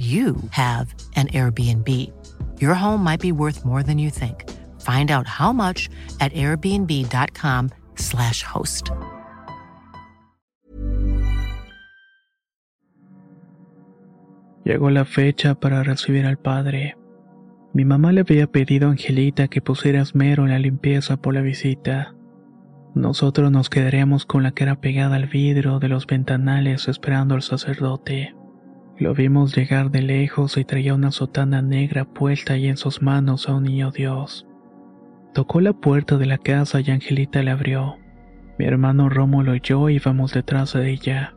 you have an Airbnb. Your home might be worth more than you think. Find out how much at airbnb.com/slash host. Llegó la fecha para recibir al padre. Mi mamá le había pedido a Angelita que pusiera esmero en la limpieza por la visita. Nosotros nos quedaríamos con la cara pegada al vidrio de los ventanales esperando al sacerdote. Lo vimos llegar de lejos y traía una sotana negra puesta y en sus manos a un niño Dios. Tocó la puerta de la casa y Angelita la abrió. Mi hermano Rómulo y yo íbamos detrás de ella.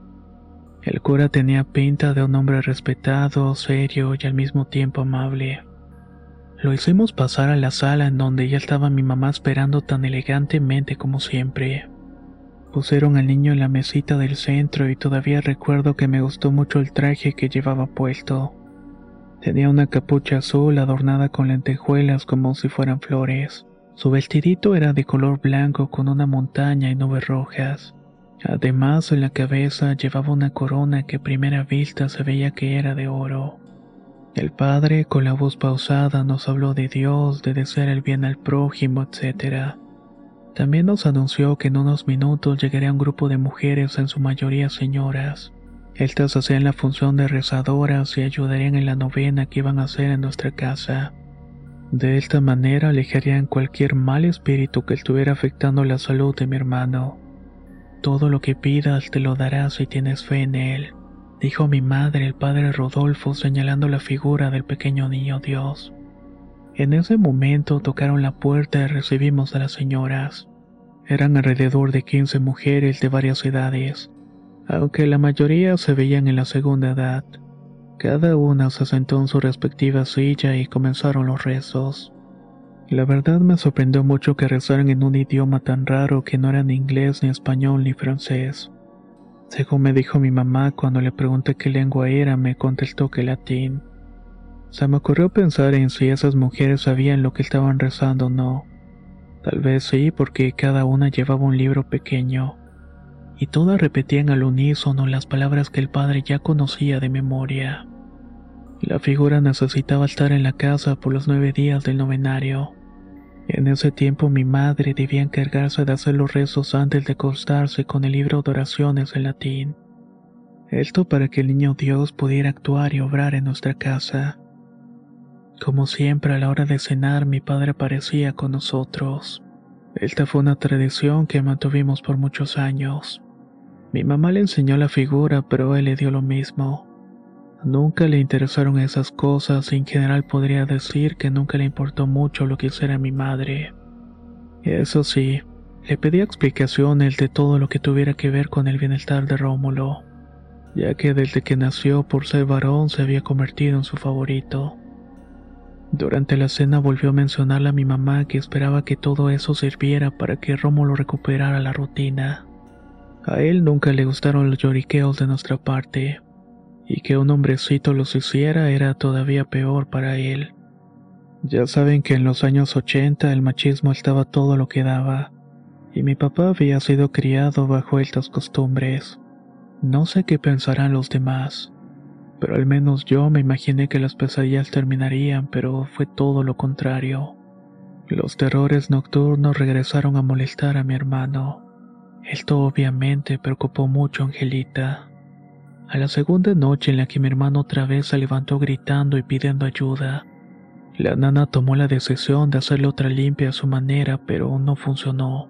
El cura tenía pinta de un hombre respetado, serio y al mismo tiempo amable. Lo hicimos pasar a la sala en donde ya estaba mi mamá esperando tan elegantemente como siempre. Pusieron al niño en la mesita del centro y todavía recuerdo que me gustó mucho el traje que llevaba puesto. Tenía una capucha azul adornada con lentejuelas como si fueran flores. Su vestidito era de color blanco con una montaña y nubes rojas. Además, en la cabeza llevaba una corona que a primera vista se veía que era de oro. El padre, con la voz pausada, nos habló de Dios, de desear el bien al prójimo, etc. También nos anunció que en unos minutos llegaría un grupo de mujeres, en su mayoría señoras. Estas hacían la función de rezadoras y ayudarían en la novena que iban a hacer en nuestra casa. De esta manera alejarían cualquier mal espíritu que estuviera afectando la salud de mi hermano. Todo lo que pidas te lo darás si tienes fe en él, dijo mi madre el padre Rodolfo señalando la figura del pequeño niño Dios. En ese momento tocaron la puerta y recibimos a las señoras. Eran alrededor de 15 mujeres de varias edades, aunque la mayoría se veían en la segunda edad. Cada una se sentó en su respectiva silla y comenzaron los rezos. La verdad me sorprendió mucho que rezaran en un idioma tan raro que no era ni inglés, ni español, ni francés. Según me dijo mi mamá cuando le pregunté qué lengua era, me contestó que latín. Se me ocurrió pensar en si esas mujeres sabían lo que estaban rezando o no. Tal vez sí, porque cada una llevaba un libro pequeño, y todas repetían al unísono las palabras que el padre ya conocía de memoria. La figura necesitaba estar en la casa por los nueve días del novenario. En ese tiempo mi madre debía encargarse de hacer los rezos antes de acostarse con el libro de oraciones en latín. Esto para que el niño Dios pudiera actuar y obrar en nuestra casa. Como siempre a la hora de cenar mi padre aparecía con nosotros. Esta fue una tradición que mantuvimos por muchos años. Mi mamá le enseñó la figura, pero él le dio lo mismo. Nunca le interesaron esas cosas y en general podría decir que nunca le importó mucho lo que hiciera mi madre. Eso sí, le pedía explicaciones de todo lo que tuviera que ver con el bienestar de Rómulo, ya que desde que nació por ser varón se había convertido en su favorito. Durante la cena volvió a mencionarle a mi mamá que esperaba que todo eso sirviera para que Rómulo recuperara la rutina. A él nunca le gustaron los lloriqueos de nuestra parte, y que un hombrecito los hiciera era todavía peor para él. Ya saben que en los años 80 el machismo estaba todo lo que daba, y mi papá había sido criado bajo estas costumbres. No sé qué pensarán los demás pero al menos yo me imaginé que las pesadillas terminarían, pero fue todo lo contrario. Los terrores nocturnos regresaron a molestar a mi hermano. Esto obviamente preocupó mucho a Angelita. A la segunda noche en la que mi hermano otra vez se levantó gritando y pidiendo ayuda, la nana tomó la decisión de hacerle otra limpia a su manera, pero no funcionó.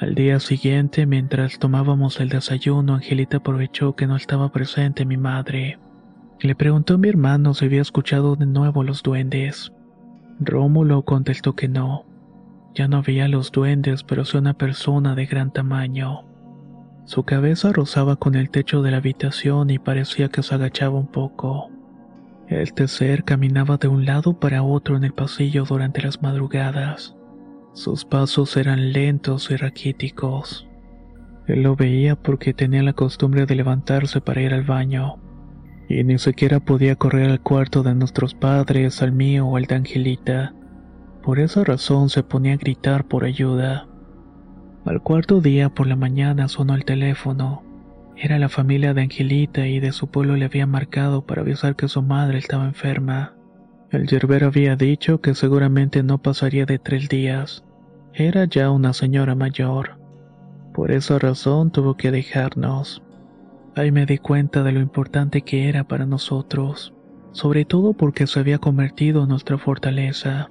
Al día siguiente, mientras tomábamos el desayuno, Angelita aprovechó que no estaba presente mi madre. Le preguntó a mi hermano si había escuchado de nuevo los duendes. Rómulo contestó que no. Ya no veía los duendes, pero sí una persona de gran tamaño. Su cabeza rozaba con el techo de la habitación y parecía que se agachaba un poco. Este ser caminaba de un lado para otro en el pasillo durante las madrugadas. Sus pasos eran lentos y raquíticos. Él lo veía porque tenía la costumbre de levantarse para ir al baño, y ni siquiera podía correr al cuarto de nuestros padres, al mío o al de Angelita. Por esa razón se ponía a gritar por ayuda. Al cuarto día por la mañana sonó el teléfono. Era la familia de Angelita y de su pueblo le había marcado para avisar que su madre estaba enferma. El yerbero había dicho que seguramente no pasaría de tres días. Era ya una señora mayor. Por esa razón tuvo que dejarnos. Ahí me di cuenta de lo importante que era para nosotros, sobre todo porque se había convertido en nuestra fortaleza.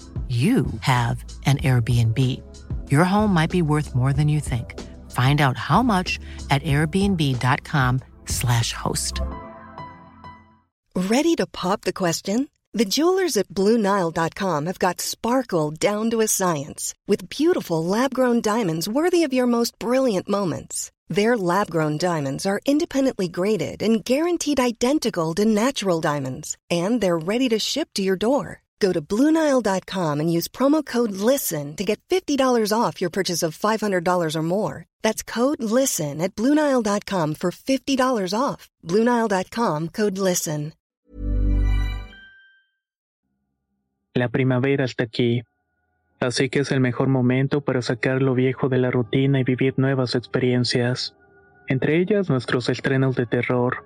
you have an Airbnb. Your home might be worth more than you think. Find out how much at airbnb.com/slash host. Ready to pop the question? The jewelers at BlueNile.com have got sparkle down to a science with beautiful lab grown diamonds worthy of your most brilliant moments. Their lab grown diamonds are independently graded and guaranteed identical to natural diamonds, and they're ready to ship to your door. Go to Bluenile.com and use promo code LISTEN to get $50 off your purchase of $500 or more. That's code LISTEN at Bluenile.com for $50 off. Bluenile.com code LISTEN. La primavera está aquí, así que es el mejor momento para sacar lo viejo de la rutina y vivir nuevas experiencias, entre ellas nuestros estrenos de terror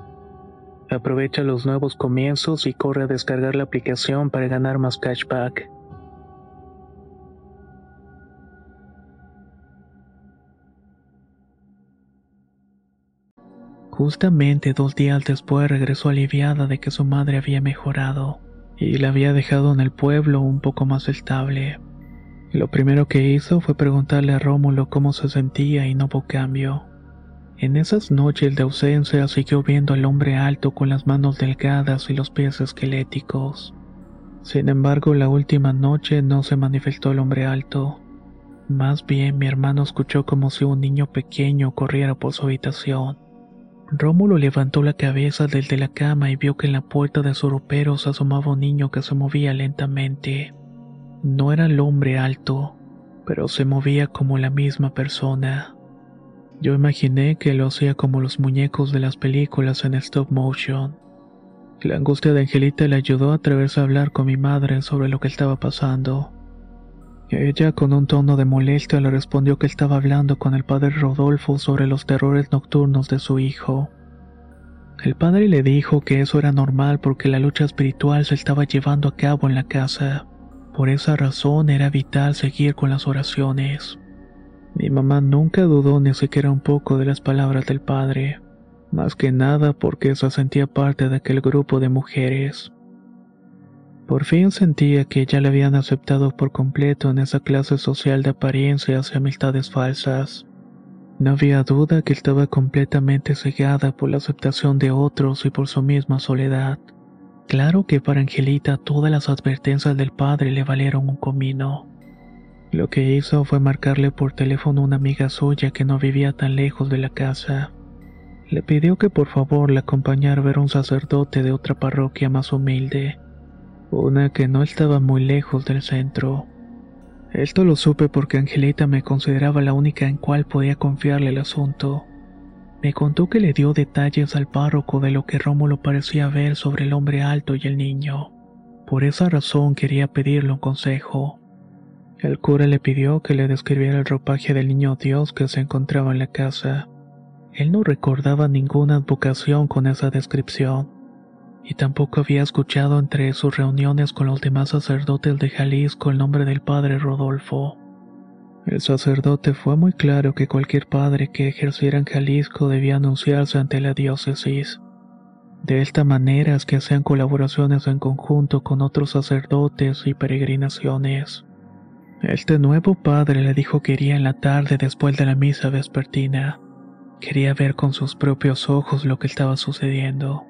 Aprovecha los nuevos comienzos y corre a descargar la aplicación para ganar más cashback. Justamente dos días después regresó aliviada de que su madre había mejorado y la había dejado en el pueblo un poco más estable. Lo primero que hizo fue preguntarle a Rómulo cómo se sentía y no hubo cambio. En esas noches de ausencia siguió viendo al hombre alto con las manos delgadas y los pies esqueléticos. Sin embargo, la última noche no se manifestó el hombre alto. Más bien mi hermano escuchó como si un niño pequeño corriera por su habitación. Rómulo levantó la cabeza desde la cama y vio que en la puerta de su ropero se asomaba un niño que se movía lentamente. No era el hombre alto, pero se movía como la misma persona. Yo imaginé que lo hacía como los muñecos de las películas en stop motion. La angustia de Angelita le ayudó a atreverse a hablar con mi madre sobre lo que estaba pasando. Ella, con un tono de molestia, le respondió que estaba hablando con el padre Rodolfo sobre los terrores nocturnos de su hijo. El padre le dijo que eso era normal porque la lucha espiritual se estaba llevando a cabo en la casa. Por esa razón era vital seguir con las oraciones. Mi mamá nunca dudó ni siquiera un poco de las palabras del padre, más que nada porque se sentía parte de aquel grupo de mujeres. Por fin sentía que ya le habían aceptado por completo en esa clase social de apariencias y amistades falsas. No había duda que estaba completamente cegada por la aceptación de otros y por su misma soledad. Claro que para Angelita todas las advertencias del padre le valieron un comino. Lo que hizo fue marcarle por teléfono a una amiga suya que no vivía tan lejos de la casa. Le pidió que por favor la acompañara a ver a un sacerdote de otra parroquia más humilde, una que no estaba muy lejos del centro. Esto lo supe porque Angelita me consideraba la única en cual podía confiarle el asunto. Me contó que le dio detalles al párroco de lo que Rómulo parecía ver sobre el hombre alto y el niño. Por esa razón quería pedirle un consejo. El cura le pidió que le describiera el ropaje del niño Dios que se encontraba en la casa. Él no recordaba ninguna advocación con esa descripción, y tampoco había escuchado entre sus reuniones con los demás sacerdotes de Jalisco el nombre del padre Rodolfo. El sacerdote fue muy claro que cualquier padre que ejerciera en Jalisco debía anunciarse ante la diócesis. De esta manera es que hacían colaboraciones en conjunto con otros sacerdotes y peregrinaciones. Este nuevo padre le dijo que iría en la tarde después de la misa vespertina. Quería ver con sus propios ojos lo que estaba sucediendo.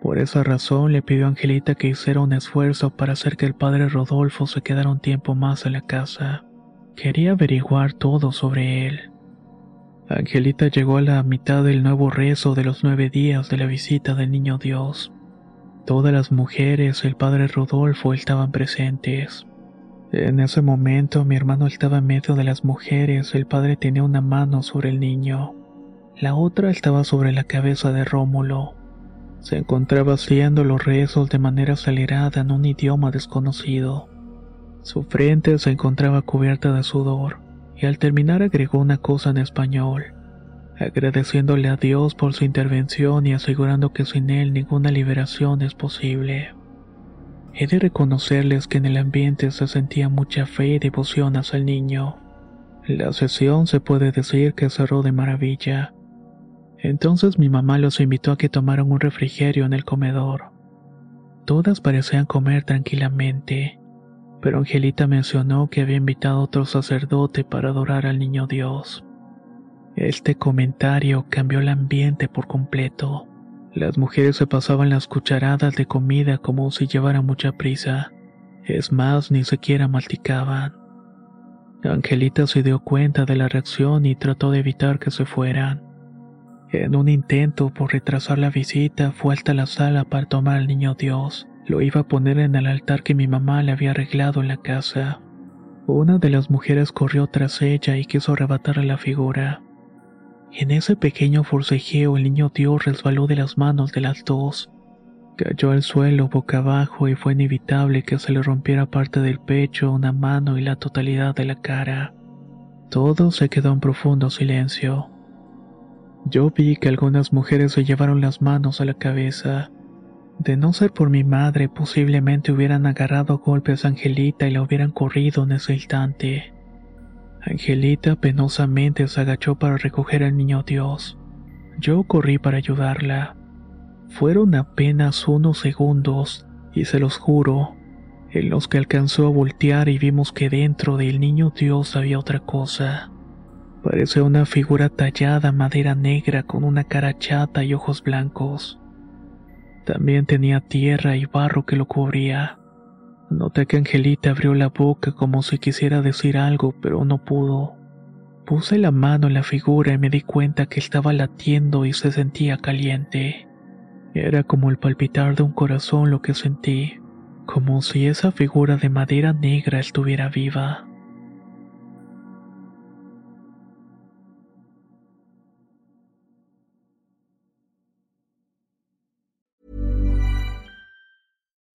Por esa razón le pidió a Angelita que hiciera un esfuerzo para hacer que el padre Rodolfo se quedara un tiempo más en la casa. Quería averiguar todo sobre él. Angelita llegó a la mitad del nuevo rezo de los nueve días de la visita del Niño Dios. Todas las mujeres el padre Rodolfo estaban presentes. En ese momento mi hermano estaba en medio de las mujeres, el padre tenía una mano sobre el niño. La otra estaba sobre la cabeza de Rómulo. Se encontraba haciendo los rezos de manera acelerada en un idioma desconocido. Su frente se encontraba cubierta de sudor, y al terminar agregó una cosa en español, agradeciéndole a Dios por su intervención y asegurando que sin él ninguna liberación es posible. He de reconocerles que en el ambiente se sentía mucha fe y devoción hacia el niño. La sesión se puede decir que cerró de maravilla. Entonces mi mamá los invitó a que tomaran un refrigerio en el comedor. Todas parecían comer tranquilamente, pero Angelita mencionó que había invitado a otro sacerdote para adorar al niño Dios. Este comentario cambió el ambiente por completo. Las mujeres se pasaban las cucharadas de comida como si llevaran mucha prisa. Es más, ni siquiera malticaban. Angelita se dio cuenta de la reacción y trató de evitar que se fueran. En un intento por retrasar la visita, fue hasta la sala para tomar al niño Dios. Lo iba a poner en el altar que mi mamá le había arreglado en la casa. Una de las mujeres corrió tras ella y quiso arrebatarle la figura. En ese pequeño forcejeo el niño Dios resbaló de las manos de las dos. Cayó al suelo boca abajo y fue inevitable que se le rompiera parte del pecho, una mano y la totalidad de la cara. Todo se quedó en profundo silencio. Yo vi que algunas mujeres se llevaron las manos a la cabeza. De no ser por mi madre, posiblemente hubieran agarrado golpes a Angelita y la hubieran corrido en ese instante. Angelita penosamente se agachó para recoger al niño Dios. Yo corrí para ayudarla. Fueron apenas unos segundos, y se los juro, en los que alcanzó a voltear y vimos que dentro del niño Dios había otra cosa. Parecía una figura tallada madera negra con una cara chata y ojos blancos. También tenía tierra y barro que lo cubría. Noté que Angelita abrió la boca como si quisiera decir algo, pero no pudo. Puse la mano en la figura y me di cuenta que estaba latiendo y se sentía caliente. Era como el palpitar de un corazón lo que sentí, como si esa figura de madera negra estuviera viva.